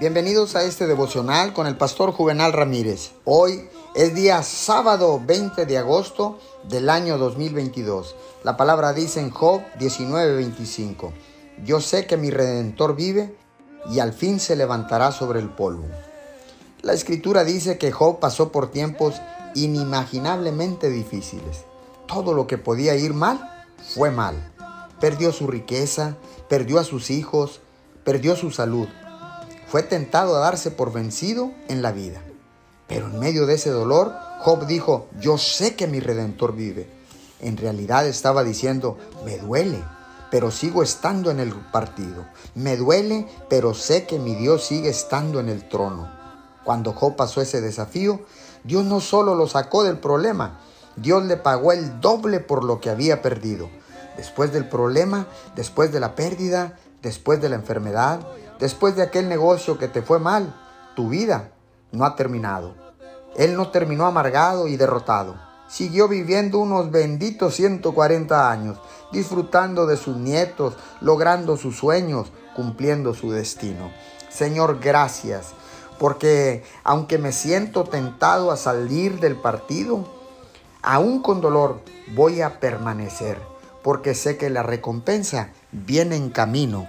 Bienvenidos a este devocional con el pastor Juvenal Ramírez. Hoy es día sábado 20 de agosto del año 2022. La palabra dice en Job 19:25, Yo sé que mi redentor vive y al fin se levantará sobre el polvo. La escritura dice que Job pasó por tiempos inimaginablemente difíciles. Todo lo que podía ir mal fue mal. Perdió su riqueza, perdió a sus hijos, perdió su salud fue tentado a darse por vencido en la vida. Pero en medio de ese dolor, Job dijo, yo sé que mi redentor vive. En realidad estaba diciendo, me duele, pero sigo estando en el partido. Me duele, pero sé que mi Dios sigue estando en el trono. Cuando Job pasó ese desafío, Dios no solo lo sacó del problema, Dios le pagó el doble por lo que había perdido. Después del problema, después de la pérdida, después de la enfermedad, Después de aquel negocio que te fue mal, tu vida no ha terminado. Él no terminó amargado y derrotado. Siguió viviendo unos benditos 140 años, disfrutando de sus nietos, logrando sus sueños, cumpliendo su destino. Señor, gracias, porque aunque me siento tentado a salir del partido, aún con dolor voy a permanecer, porque sé que la recompensa viene en camino